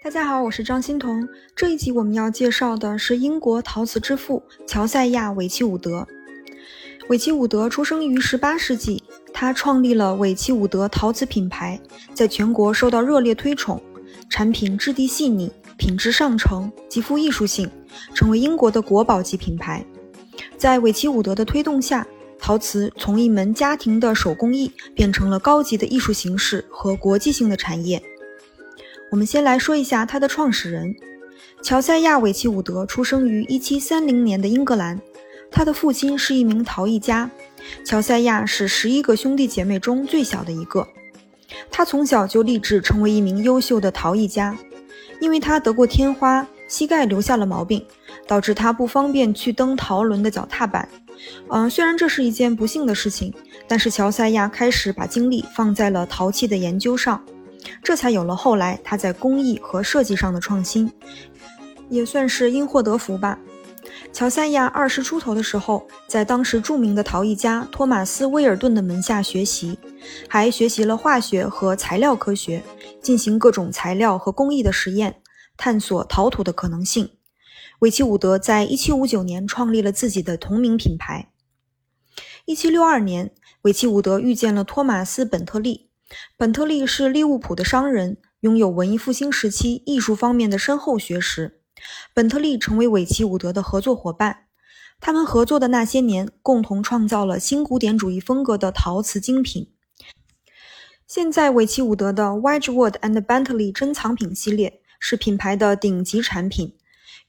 大家好，我是张欣彤。这一集我们要介绍的是英国陶瓷之父乔赛亚·韦奇伍德。韦奇伍德出生于18世纪，他创立了韦奇伍德陶瓷品牌，在全国受到热烈推崇，产品质地细腻，品质上乘，极富艺术性，成为英国的国宝级品牌。在韦奇伍德的推动下，陶瓷从一门家庭的手工艺变成了高级的艺术形式和国际性的产业。我们先来说一下他的创始人乔赛亚·韦奇伍德，出生于1730年的英格兰。他的父亲是一名陶艺家，乔赛亚是十一个兄弟姐妹中最小的一个。他从小就立志成为一名优秀的陶艺家，因为他得过天花，膝盖留下了毛病，导致他不方便去蹬陶轮的脚踏板。嗯，虽然这是一件不幸的事情，但是乔赛亚开始把精力放在了陶器的研究上。这才有了后来他在工艺和设计上的创新，也算是因祸得福吧。乔赛亚二十出头的时候，在当时著名的陶艺家托马斯·威尔顿的门下学习，还学习了化学和材料科学，进行各种材料和工艺的实验，探索陶土的可能性。韦奇伍德在一七五九年创立了自己的同名品牌。一七六二年，韦奇伍德遇见了托马斯·本特利。本特利是利物浦的商人，拥有文艺复兴时期艺术方面的深厚学识。本特利成为韦奇伍德的合作伙伴。他们合作的那些年，共同创造了新古典主义风格的陶瓷精品。现在，韦奇伍德的 Wedgwood and Bentley 珍藏品系列是品牌的顶级产品，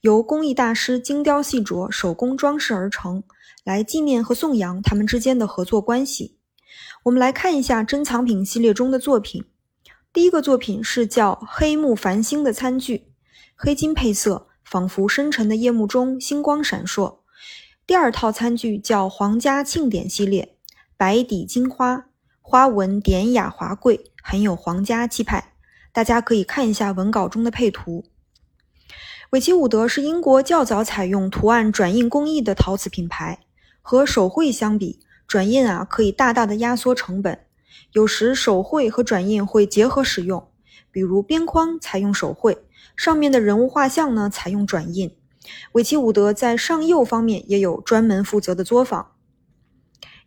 由工艺大师精雕细琢、手工装饰而成，来纪念和颂扬他们之间的合作关系。我们来看一下珍藏品系列中的作品。第一个作品是叫“黑木繁星”的餐具，黑金配色，仿佛深沉的夜幕中星光闪烁。第二套餐具叫“皇家庆典”系列，白底金花，花纹典雅华贵，很有皇家气派。大家可以看一下文稿中的配图。韦奇伍德是英国较早采用图案转印工艺的陶瓷品牌，和手绘相比。转印啊，可以大大的压缩成本。有时手绘和转印会结合使用，比如边框采用手绘，上面的人物画像呢采用转印。韦奇伍德在上釉方面也有专门负责的作坊。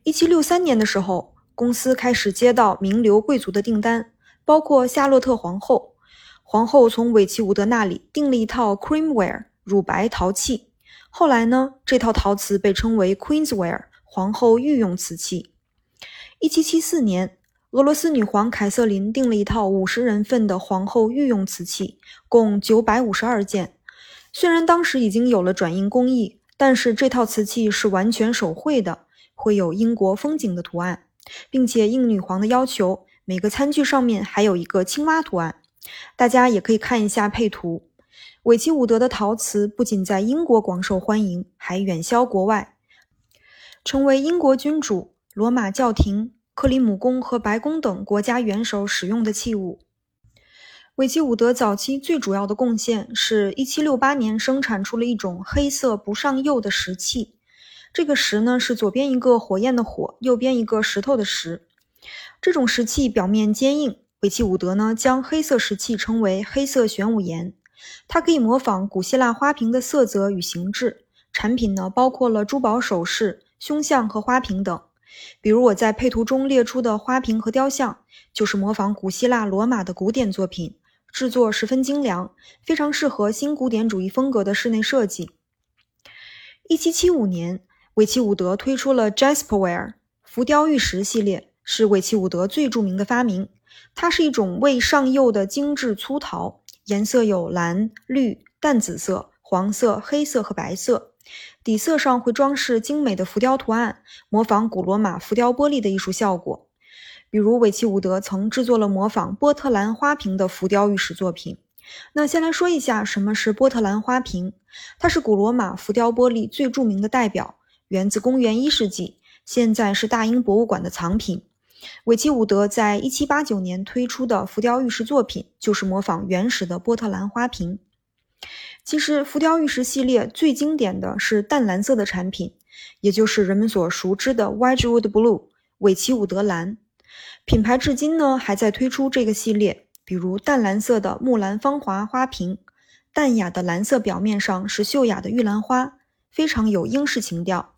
一七六三年的时候，公司开始接到名流贵族的订单，包括夏洛特皇后。皇后从韦奇伍德那里订了一套 creamware 乳白陶器。后来呢，这套陶瓷被称为 queensware。皇后御用瓷器。一七七四年，俄罗斯女皇凯瑟琳订了一套五十人份的皇后御用瓷器，共九百五十二件。虽然当时已经有了转印工艺，但是这套瓷器是完全手绘的，会有英国风景的图案，并且应女皇的要求，每个餐具上面还有一个青蛙图案。大家也可以看一下配图。韦奇伍德的陶瓷不仅在英国广受欢迎，还远销国外。成为英国君主、罗马教廷、克里姆宫和白宫等国家元首使用的器物。韦奇伍德早期最主要的贡献是1768年生产出了一种黑色不上釉的石器。这个石呢是左边一个火焰的火，右边一个石头的石。这种石器表面坚硬。韦奇伍德呢将黑色石器称为黑色玄武岩。它可以模仿古希腊花瓶的色泽与形制。产品呢包括了珠宝首饰。胸像和花瓶等，比如我在配图中列出的花瓶和雕像，就是模仿古希腊、罗马的古典作品，制作十分精良，非常适合新古典主义风格的室内设计。一七七五年，韦奇伍德推出了 Jasperware 浮雕玉石系列，是韦奇伍德最著名的发明。它是一种未上釉的精致粗陶，颜色有蓝、绿、淡紫色、黄色、黑色和白色。底色上会装饰精美的浮雕图案，模仿古罗马浮雕玻璃的艺术效果。比如，韦奇伍德曾制作了模仿波特兰花瓶的浮雕玉石作品。那先来说一下什么是波特兰花瓶，它是古罗马浮雕玻璃最著名的代表，源自公元一世纪，现在是大英博物馆的藏品。韦奇伍德在一七八九年推出的浮雕玉石作品，就是模仿原始的波特兰花瓶。其实浮雕玉石系列最经典的是淡蓝色的产品，也就是人们所熟知的 Wedgwood Blue 韦奇伍德蓝。品牌至今呢还在推出这个系列，比如淡蓝色的木兰芳华花瓶，淡雅的蓝色表面上是秀雅的玉兰花，非常有英式情调。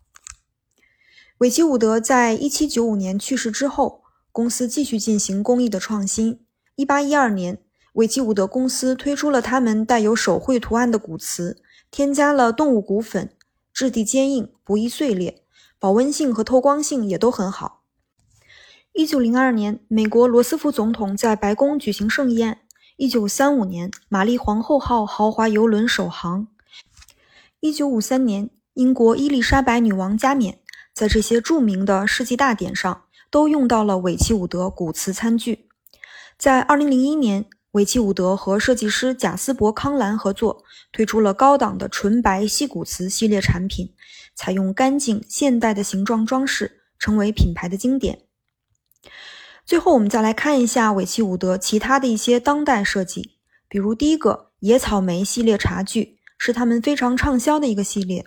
韦奇伍德在一七九五年去世之后，公司继续进行工艺的创新。一八一二年，韦奇伍德公司推出了他们带有手绘图案的骨瓷，添加了动物骨粉，质地坚硬，不易碎裂，保温性和透光性也都很好。一九零二年，美国罗斯福总统在白宫举行盛宴。一九三五年，玛丽皇后号豪华游轮首航。一九五三年，英国伊丽莎白女王加冕。在这些著名的世纪大典上，都用到了韦奇伍德骨瓷餐具。在二零零一年，韦奇伍德和设计师贾斯伯·康兰合作，推出了高档的纯白细骨瓷系列产品，采用干净现代的形状装饰，成为品牌的经典。最后，我们再来看一下韦奇伍德其他的一些当代设计，比如第一个野草莓系列茶具，是他们非常畅销的一个系列。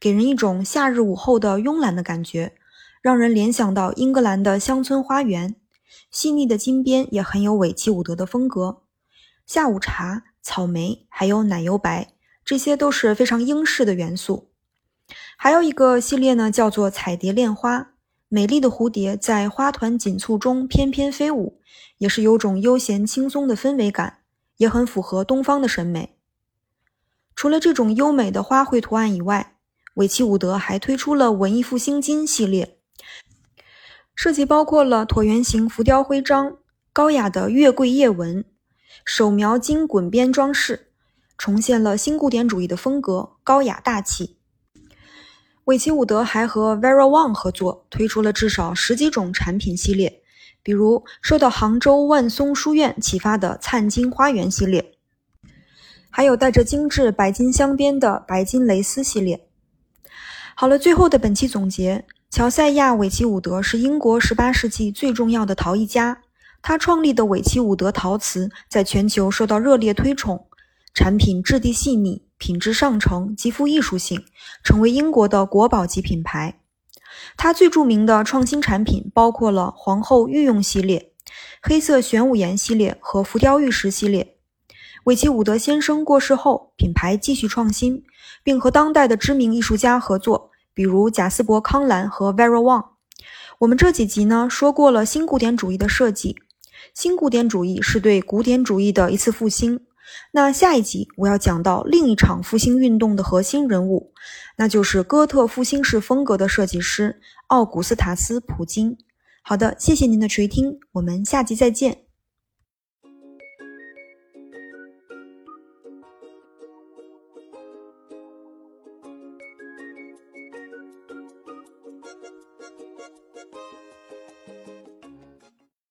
给人一种夏日午后的慵懒的感觉，让人联想到英格兰的乡村花园。细腻的金边也很有韦奇伍德的风格。下午茶、草莓还有奶油白，这些都是非常英式的元素。还有一个系列呢，叫做彩蝶恋花，美丽的蝴蝶在花团锦簇中翩翩飞舞，也是有种悠闲轻松的氛围感，也很符合东方的审美。除了这种优美的花卉图案以外，韦奇伍德还推出了文艺复兴金系列，设计包括了椭圆形浮雕徽章、高雅的月桂叶纹、手描金滚边装饰，重现了新古典主义的风格，高雅大气。韦奇伍德还和 Vera Wang 合作，推出了至少十几种产品系列，比如受到杭州万松书院启发的灿金花园系列。还有带着精致白金镶边的白金蕾丝系列。好了，最后的本期总结：乔赛亚·韦奇伍德是英国18世纪最重要的陶艺家，他创立的韦奇伍德陶瓷在全球受到热烈推崇，产品质地细腻，品质上乘，极富艺术性，成为英国的国宝级品牌。他最著名的创新产品包括了皇后御用系列、黑色玄武岩系列和浮雕玉石系列。韦奇伍德先生过世后，品牌继续创新，并和当代的知名艺术家合作，比如贾斯伯·康兰和 Vera Wang。我们这几集呢说过了新古典主义的设计，新古典主义是对古典主义的一次复兴。那下一集我要讲到另一场复兴运动的核心人物，那就是哥特复兴式风格的设计师奥古斯塔斯·普金。好的，谢谢您的垂听，我们下集再见。